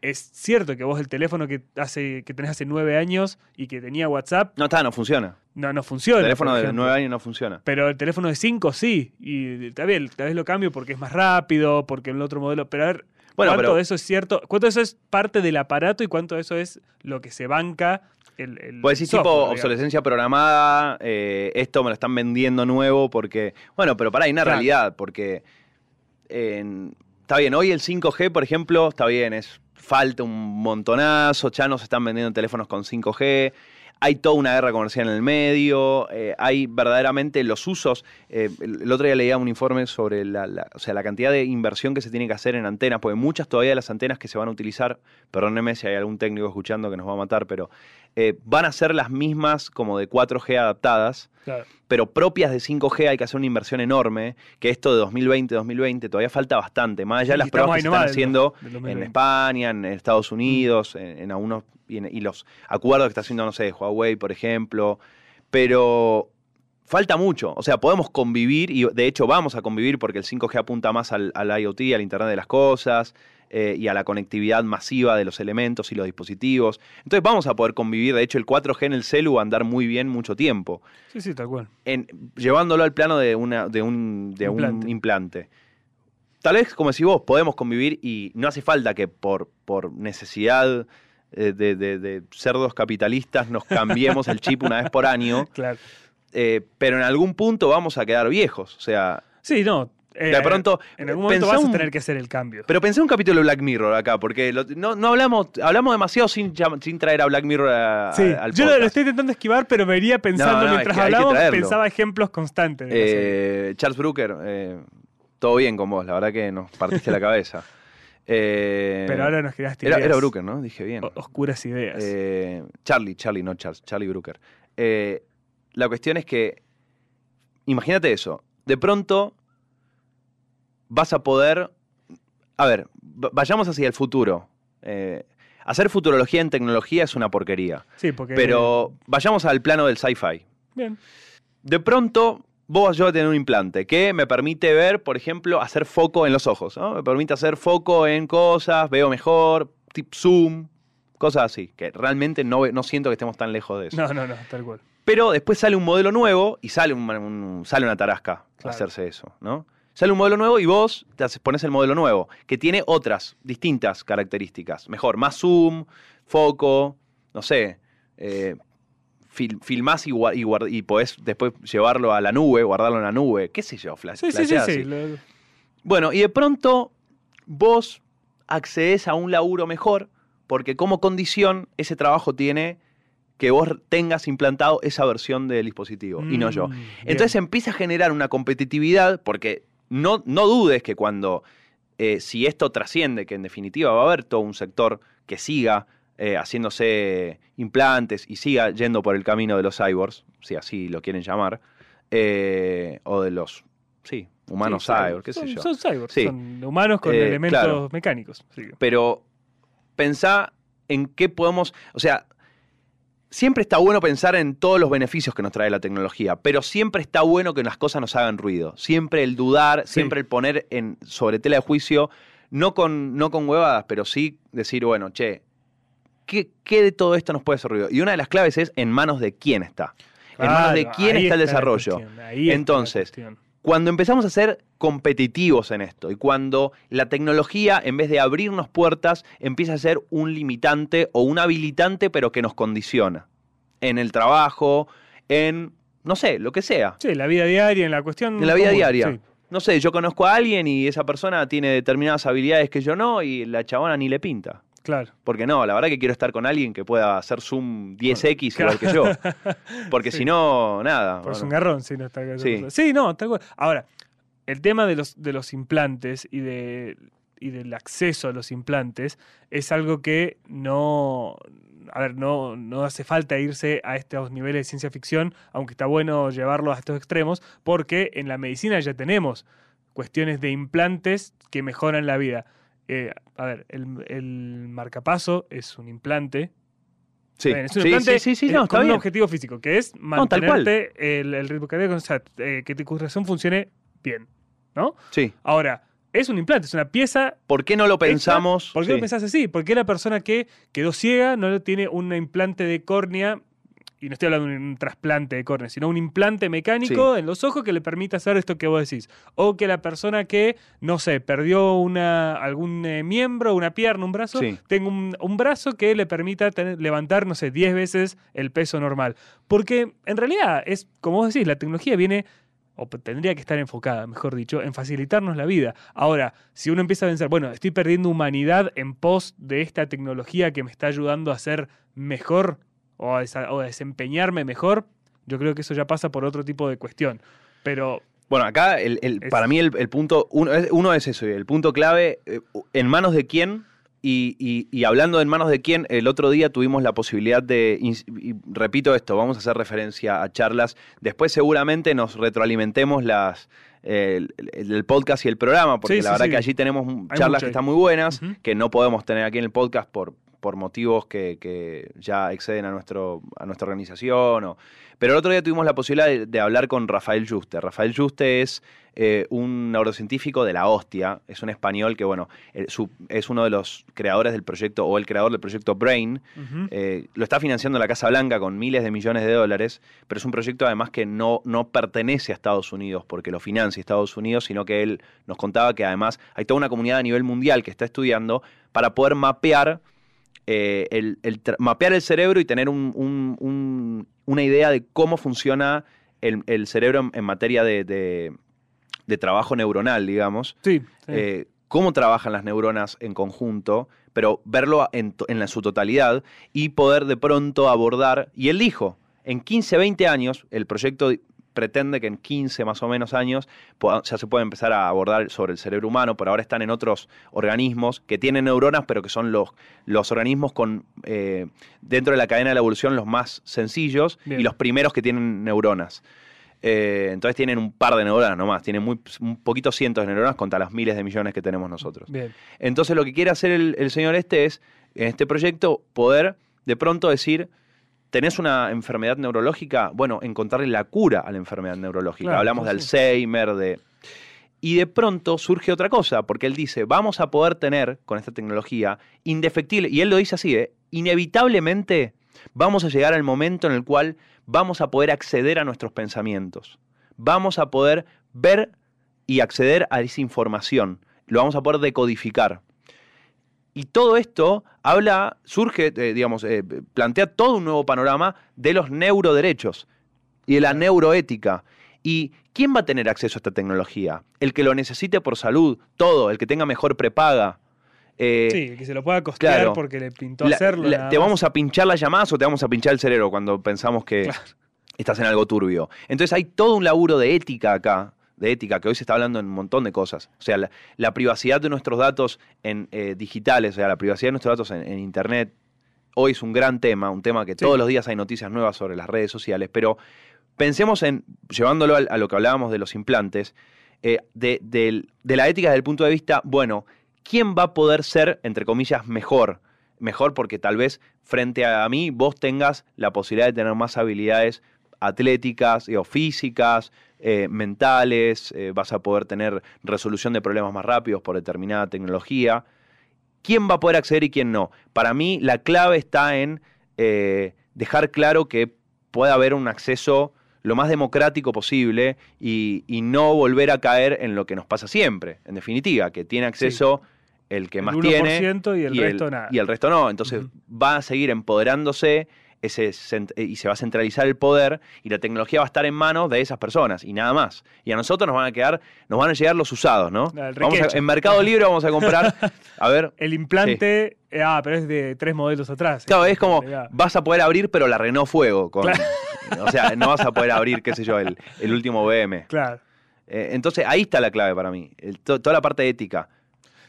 es cierto que vos el teléfono que, hace, que tenés hace nueve años y que tenía WhatsApp No está, no funciona. no, no funciona. El teléfono de. 9 años no funciona. Pero el teléfono de 5 sí. Y está bien, tal vez lo cambio porque es más rápido, porque el otro modelo. Pero a ver, Bueno, ¿cuánto pero- de eso es cierto? ¿Cuánto de eso es parte del aparato y cuánto de eso es lo que se banca el. el Puedes decir tipo digamos? obsolescencia programada, eh, esto me lo están vendiendo nuevo porque... Bueno, pero para hay una Claro. realidad, porque... en- está bien, hoy el 5G, por ejemplo, está bien, es falta un montonazo, ya nos están vendiendo teléfonos con 5G, hay toda una guerra comercial en el medio, eh, hay verdaderamente los usos. eh, el, el otro día leía un informe sobre la, la- o sea, la cantidad de inversión que se tiene que hacer en antenas, porque muchas todavía de las antenas que se van a utilizar, perdónenme si hay algún técnico escuchando que nos va a matar, pero eh, van a ser las mismas como de 4G adaptadas, Claro. pero propias de 5G hay que hacer una inversión enorme, que esto de 2020-2020 todavía falta bastante, más allá de las pruebas que se están haciendo en 2020. España, en Estados Unidos, en, en algunos, y, en- y los acuerdos que está haciendo, no sé, Huawei, por ejemplo, pero falta mucho, o sea, podemos convivir, y de hecho vamos a convivir porque el 5G apunta más al, al IoT, al Internet de las Cosas, eh, y a la conectividad masiva de los elementos y los dispositivos. Entonces vamos a poder convivir, de hecho el 4G en el celu va a andar muy bien mucho tiempo Sí, sí, tal cual. en- llevándolo al plano de, una, de, un, de Implante. un implante. Tal vez, como decís vos, podemos convivir y no hace falta que por, por necesidad eh, de, de- de cerdos capitalistas nos cambiemos el chip una vez por año, Claro. eh, pero en algún punto vamos a quedar viejos. O sea, Sí, no. Eh, de pronto... En algún momento vas a tener que hacer el cambio. Pero pensé un capítulo de Black Mirror acá, porque lo- no, no hablamos, hablamos demasiado sin, sin traer a Black Mirror a- a- Sí, al yo lo, estoy intentando esquivar, pero me iría pensando No, no, mientras es que traerlo. pensaba ejemplos constantes. Eh, Charles Brooker, eh, todo bien con vos, la verdad que nos partiste la cabeza. Eh, pero ahora nos quedaste era, ideas. era Brooker, ¿no? Dije bien. o- Oscuras ideas. Eh, Charlie, Charlie, no Charles, Charlie Brooker. Eh, la cuestión es que, imagínate eso, de pronto vas a poder, a ver, vayamos hacia el futuro. Eh, hacer futurología en tecnología es una porquería, sí, porque. pero vayamos al plano del sci-fi. Bien. De pronto, vos yo voy a tener un implante que me permite ver, por ejemplo, hacer foco en los ojos. ¿no? Me permite hacer foco en cosas, veo mejor, tip zoom, cosas así. Que realmente no, no siento que estemos tan lejos de eso. No, no, no, tal cual. Pero después sale un modelo nuevo y sale, un- un- sale una tarasca Claro. hacerse eso, ¿no? Sale un modelo nuevo y vos te haces- pones el modelo nuevo, que tiene otras distintas características. Mejor, más zoom, foco, no sé, eh, fil- filmás y, y, podés después llevarlo a la nube, guardarlo en la nube, qué sé yo, flash. Sí, sí, sí, lo- Bueno, y de pronto vos accedes a un laburo mejor porque como condición ese trabajo tiene que vos tengas implantado esa versión del dispositivo y no yo. Mm, bien. Entonces empieza a generar una competitividad porque no, no dudes que cuando, eh, si esto trasciende, que en definitiva va a haber todo un sector que siga eh, haciéndose implantes y siga yendo por el camino de los cyborgs, si así lo quieren llamar, eh, o de los, sí, humanos Sí, cyborgs, qué sé yo. Son cyborgs, Sí. son humanos con elementos claro. mecánicos. pero pensá en qué podemos, o sea, siempre está bueno pensar en todos los beneficios que nos trae la tecnología, pero siempre está bueno que las cosas nos hagan ruido. Siempre el dudar, Sí. siempre el poner en, sobre tela de juicio, no con, no con huevadas, pero sí decir, bueno, che, ¿qué, qué de todo esto nos puede hacer ruido? Y una de las claves es en manos de quién está. en manos de quién está el desarrollo. Entonces. Cuando empezamos a ser competitivos en esto y cuando la tecnología, en vez de abrirnos puertas, empieza a ser un limitante o un habilitante, pero que nos condiciona. En el trabajo, en, no sé, lo que sea. Sí, la vida diaria, en la cuestión. En la vida común, diaria. sí. No sé, yo conozco a alguien y esa persona tiene determinadas habilidades que yo no y la chabona ni le pinta. Claro. Porque no, la verdad que quiero estar con alguien que pueda hacer Zoom 10X igual que yo. Porque Sí. si no, nada. Por bueno. un garrón, sí, no está Sí. Sí, no, tal cual. Ahora, el tema de los, de los implantes y, de, y del acceso a los implantes es algo que no. A ver, no, no hace falta irse a estos niveles de ciencia ficción, aunque está bueno llevarlo a estos extremos, porque en la medicina ya tenemos cuestiones de implantes que mejoran la vida. Eh, a ver, el, el marcapaso es un implante, Sí, Bien, es un sí, implante sí, sí, eh, no, con un bien. objetivo físico, que es mantenerte el, el ritmo cardíaco, o sea, eh, que tu corazón funcione bien, ¿no? Sí. Ahora, es un implante, es una pieza. ¿Por qué no lo pensamos? ¿Por qué lo pensás así? Porque la persona que quedó ciega no tiene un implante de córnea, y no estoy hablando de un trasplante de córnea, sino un implante mecánico en los ojos que le permita hacer esto que vos decís. O que la persona que, no sé, perdió una, algún eh, miembro, una pierna, un brazo, Sí. tenga un, un brazo que le permita tener- levantar, no sé, 10 veces el peso normal. Porque en realidad es, como vos decís, la tecnología viene o tendría que estar enfocada, mejor dicho, en facilitarnos la vida. Ahora, si uno empieza a pensar, bueno, estoy perdiendo humanidad en pos de esta tecnología que me está ayudando a ser mejor o a, desa- o a desempeñarme mejor, yo creo que eso ya pasa por otro tipo de cuestión. Pero Bueno, acá el, para mí el, el punto, uno es, uno es eso, el punto clave, eh, en manos de quién, y, y- y hablando de en manos de quién, el otro día tuvimos la posibilidad de, y repito esto, vamos a hacer referencia a charlas, después seguramente nos retroalimentemos las... El, el- podcast y el programa, porque Sí, la sí, verdad sí. que allí tenemos charlas que están muy buenas, que no podemos tener aquí en el podcast por, por motivos que, que ya exceden a, nuestro, a nuestra organización. o- Pero el otro día tuvimos la posibilidad de, de hablar con Rafael Juste. Rafael Juste es eh, un neurocientífico de la hostia, es un español que, bueno, eh, su- es uno de los creadores del proyecto, o el creador del proyecto Brain. Eh, lo está financiando la Casa Blanca con miles de millones de dólares, pero es un proyecto además que no, no pertenece a Estados Unidos porque lo financia Estados Unidos, sino que él nos contaba que además hay toda una comunidad a nivel mundial que está estudiando para poder mapear eh, el, mapear el cerebro y tener un- un- un- una idea de cómo funciona el, el cerebro en, en materia de, de- de trabajo neuronal, digamos. sí, sí. Eh, cómo trabajan las neuronas en conjunto, pero verlo en, to- en la- su totalidad y poder de pronto abordar. Y él dijo, en 15, 20 años, el proyecto pretende que en 15 más o menos años ya se puede empezar a abordar sobre el cerebro humano, por ahora están en otros organismos que tienen neuronas, pero que son los, los organismos con eh, dentro de la cadena de la evolución los más sencillos Bien. y los primeros que tienen neuronas. Eh, entonces tienen un par de neuronas nomás, tienen muy, un poquito cientos de neuronas contra las miles de millones que tenemos nosotros. Bien. Entonces lo que quiere hacer el, el señor este es, en este proyecto, poder de pronto decir, ¿tenés una enfermedad neurológica? Bueno, encontrarle la cura a la enfermedad neurológica. Claro, Hablamos de. Alzheimer, de... Y de pronto surge otra cosa, porque él dice, vamos a poder tener con esta tecnología indefectible, y él lo dice así, ¿eh? inevitablemente vamos a llegar al momento en el cual vamos a poder acceder a nuestros pensamientos. Vamos a poder ver y acceder a esa información. Lo vamos a poder decodificar. Y todo esto habla, surge, eh, digamos, eh, plantea todo un nuevo panorama de los neuroderechos y de la neuroética. ¿Y quién va a tener acceso a esta tecnología? El que lo necesite por salud, todo, el que tenga mejor prepaga. Eh, Sí, que se lo pueda costear claro. porque le pintó la- hacerlo. la- te vamos a pinchar las llamadas o te vamos a pinchar el cerebro cuando pensamos que Claro. estás en algo turbio. Entonces hay todo un laburo de ética acá, de ética, que hoy se está hablando en un montón de cosas. O sea, la, la privacidad de nuestros datos en eh, digitales, o sea, la privacidad de nuestros datos en, en Internet, hoy es un gran tema, un tema que Sí. todos los días hay noticias nuevas sobre las redes sociales, pero pensemos en, llevándolo al- a, lo que hablábamos de los implantes, eh, de, de la ética desde el punto de vista, bueno, ¿quién va a poder ser, entre comillas, mejor? Mejor porque tal vez frente a mí vos tengas la posibilidad de tener más habilidades atléticas o físicas, eh, mentales, eh, vas a poder tener resolución de problemas más rápidos por determinada tecnología. ¿Quién va a poder acceder y quién no? Para mí la clave está en eh, dejar claro que pueda haber un acceso lo más democrático posible y, y no volver a caer en lo que nos pasa siempre, en definitiva, que tiene acceso el que El más 1% tiene y el resto nada. y el resto no. Entonces va a seguir empoderándose ese cent- y se va a centralizar el poder y la tecnología va a estar en manos de esas personas y nada más. Y a nosotros nos van a quedar, nos van a llegar los usados, ¿no? Vamos a- en Mercado Libre vamos a comprar, a ver, El implante, eh, ah, pero es de tres modelos atrás. Claro, es como, vas a poder abrir, pero la Renault Fuego. Con, Claro. O sea, no vas a poder abrir, qué sé yo, el, el último BM. Claro, Eh, entonces, ahí está la clave para mí. El- to- toda la parte ética.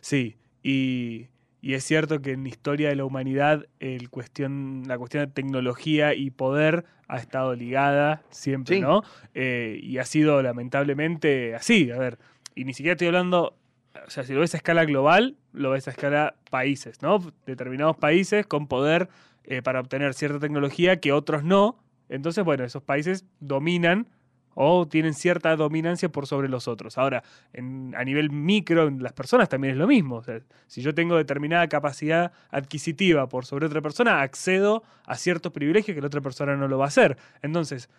sí. Y, y es cierto que en la historia de la humanidad el cuestión, la cuestión de tecnología y poder ha estado ligada siempre, Sí. ¿no? Eh, y ha sido lamentablemente así. A ver, y ni siquiera estoy hablando, o sea, si lo ves a escala global, lo ves a escala países, ¿no? Determinados países con poder eh, para obtener cierta tecnología que otros no. Entonces, bueno, esos países dominan o tienen cierta dominancia por sobre los otros. Ahora, a nivel micro, en las personas también es lo mismo. Si yo tengo determinada capacidad adquisitiva por sobre otra persona, accedo a ciertos privilegios que la otra persona no lo va a hacer. Entonces,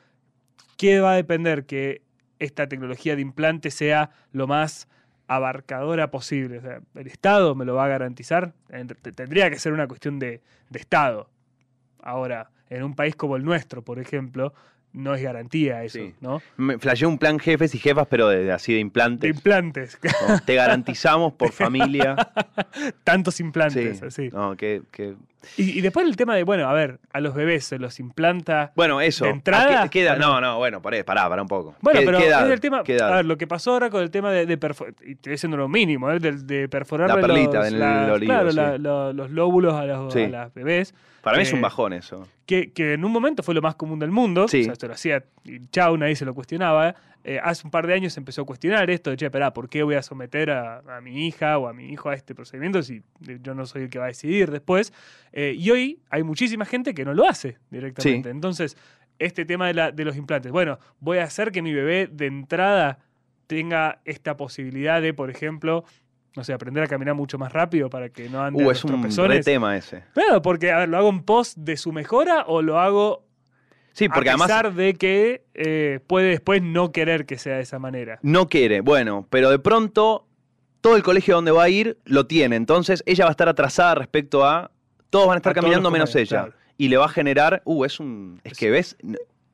¿qué va a depender que esta tecnología de implante sea lo más abarcadora posible? O sea, ¿El Estado me lo va a garantizar? En- te- Tendría que ser una cuestión de Estado. Ahora, en un país como el nuestro, por ejemplo, no es garantía eso, Sí. ¿no? Me flasheé un plan jefes y jefas, pero de, de así de De implantes. implantes. ¿no? Te garantizamos por familia. Tantos implantes, Sí. así. No, que, que- Y, y después el tema de, bueno, a ver, a los bebés se los implanta. Bueno, eso. ¿De entrada? ¿A qué-? ¿O no? No, no, bueno, paré, pará, pará un poco. Bueno, ¿Qué- pero qué edad? es el tema. A ver, lo que pasó ahora con el tema de, de perfo- y estoy diciendo lo mínimo, ¿eh? de, de perforar La perlita los, en el las- olivo, claro, sí. la- lo- los lóbulos a, los, Sí. a las bebés. Para mí es un eh, bajón eso. que, que en un momento fue lo más común del mundo. Sí. O sea, esto lo hacía y chau, nadie se lo cuestionaba. Eh, hace un par de años se empezó a cuestionar esto de, che, esperá, ¿por qué voy a someter a, a mi hija o a mi hijo a este procedimiento si yo no soy el que va a decidir después? Eh, y hoy hay muchísima gente que no lo hace directamente. Entonces, este tema de, la- de los implantes, bueno, voy a hacer que mi bebé de entrada tenga esta posibilidad de, por ejemplo, no sé, aprender a caminar mucho más rápido para que no ande Uh, los es un re tema ese. Claro, porque, a ver, ¿lo hago en pos de su mejora o lo hago Sí, porque a además pesar de que eh, puede después no querer que sea de esa manera? no quiere. Bueno, pero de pronto todo el colegio donde va a ir lo tiene. Entonces ella va a estar atrasada respecto a. Todos van a estar A caminando menos ella. claro. Y le va a generar. Uh, es un. Es que ves.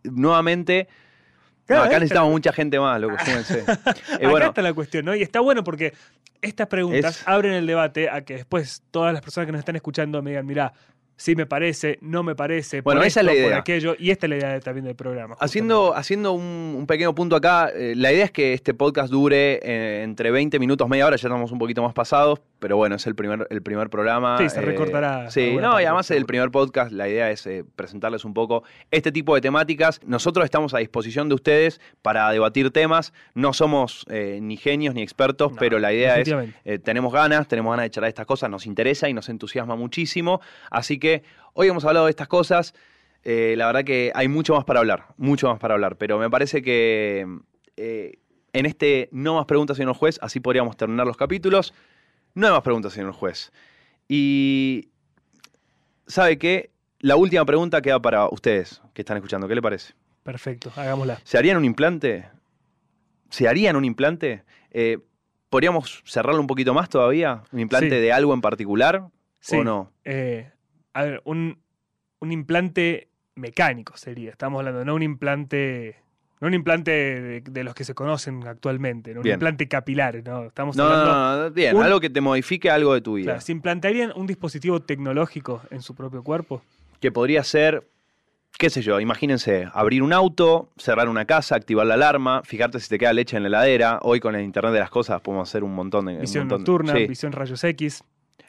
Nuevamente. no, Claro, acá ¿ves? necesitamos mucha gente más, loco, súmense. Eh, Acá bueno, está la cuestión, ¿no? Y está bueno porque estas preguntas Es- abren el debate a que después todas las personas que nos están escuchando me digan, mira, sí me parece, no me parece, Bueno, por esa es la esto, por idea. aquello, y esta es la idea de- también del programa. Haciendo, haciendo un, un pequeño punto acá, eh, la idea es que este podcast dure eh, entre 20 minutos, media hora, ya estamos un poquito más pasados, pero bueno, es el primer, el primer programa. Sí, se recortará Sí, no, y además el primer podcast, la idea es eh, presentarles un poco este tipo de temáticas. Nosotros estamos a disposición de ustedes para debatir temas. No somos eh, ni genios ni expertos, No, pero la idea es eh, tenemos ganas, tenemos ganas de charlar estas cosas, nos interesa y nos entusiasma muchísimo. Así que hoy hemos hablado de estas cosas. eh, la verdad que hay mucho más para hablar, mucho más para hablar, pero me parece que eh, en este no más preguntas, señor juez, así podríamos terminar los capítulos. No hay más preguntas, señor juez. Y sabe qué, la última pregunta queda para ustedes que están escuchando. ¿Qué le parece? Perfecto, hagámosla. ¿Se harían un implante? ¿Se harían un implante? Eh, ¿Podríamos cerrarlo un poquito más todavía? ¿Un implante Sí. de algo en particular? Sí. ¿O no? Eh, a ver, un, un implante mecánico sería. Estamos hablando, no un implante. No un implante de, de los que se conocen actualmente, no un Bien. implante capilar, ¿no? Estamos No, hablando. no, no, bien, un- algo que te modifique algo de tu vida. Claro, ¿Se implantarían un dispositivo tecnológico en su propio cuerpo? Que podría ser, qué sé yo, imagínense, abrir un auto, cerrar una casa, activar la alarma, fijarte si te queda leche en la heladera. Hoy con el Internet de las cosas podemos hacer un montón de... un Visión de- nocturna, sí. visión rayos X,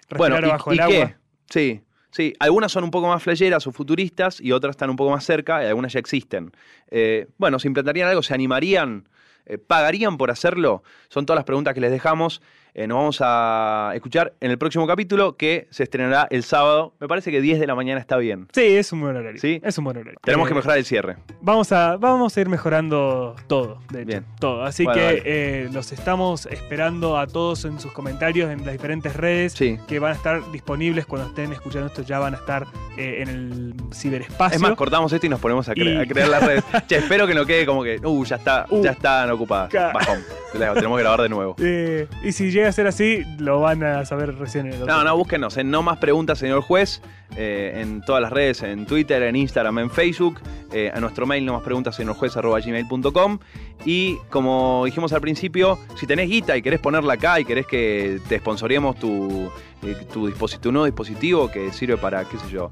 respirar Bueno, ¿y, bajo y el qué? agua. Sí, sí. Algunas son un poco más fleyeras o futuristas y otras están un poco más cerca y algunas ya existen. Eh, bueno, ¿se implantarían algo? ¿Se animarían? Eh, ¿Pagarían por hacerlo? Son todas las preguntas que les dejamos. Eh, nos vamos a escuchar en el próximo capítulo que se estrenará el sábado. Me parece que 10 de la mañana está bien. Sí, es un buen horario. ¿Sí? Es un buen horario. Tenemos Eh, que mejorar el cierre. Vamos a, vamos a ir mejorando todo, de hecho. Bien. Todo. Así Bueno, que eh, los estamos esperando a todos en sus comentarios en las diferentes redes Sí. que van a estar disponibles cuando estén escuchando esto. Ya van a estar eh, en el ciberespacio. Es más, cortamos esto y nos ponemos a, cre- Y- a crear las redes. che, espero que no quede como que, uh, ya está, Uh. ya están ocupadas. Bajón. Tenemos que grabar de nuevo. Eh, y si llega llega a ser así, lo van a saber recién en el. No, no, búsquenos en No Más Preguntas, señor juez, eh, en todas las redes, en Twitter, en Instagram, en Facebook, eh, a nuestro mail, no más preguntas, señor juez, arroba gmail.com. Y como dijimos al principio, si tenés guita y querés ponerla acá y querés que te sponsoreemos tu, eh, tu, tu nuevo dispositivo que sirve para, qué sé yo,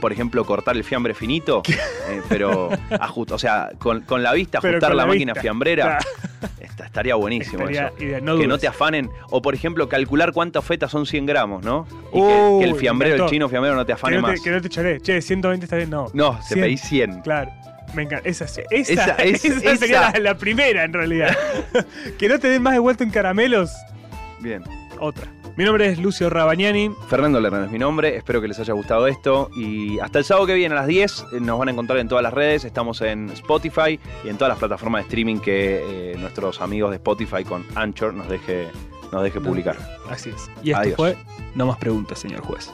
por ejemplo, cortar el fiambre finito, eh, pero ajusta, o sea, con, con la vista Pero ajustar la, la máquina fiambrera, esta- estaría buenísimo Estaría eso no que no te afanen. O, por ejemplo, calcular cuántas fetas son 100 gramos, ¿no? Y que, el fiambrero, el chino fiambrero no te que afane no te, más. que no te choré. Che, 120 está bien, no. No, te 100. pedí 100. Claro. Me encanta. Esa, esa, Esa- esa, es- sería la, la primera, en realidad. que no te den más de vuelta en caramelos, Bien. otra. Mi nombre es Lucio Rabagnani. Fernando Lerner es mi nombre, espero que les haya gustado esto y hasta el sábado que viene a las 10 eh, nos van a encontrar en todas las redes, estamos en Spotify y en todas las plataformas de streaming que eh, nuestros amigos de Spotify con Anchor nos deje, nos deje publicar. Así es. Y esto Adiós. fue No más preguntas, señor juez.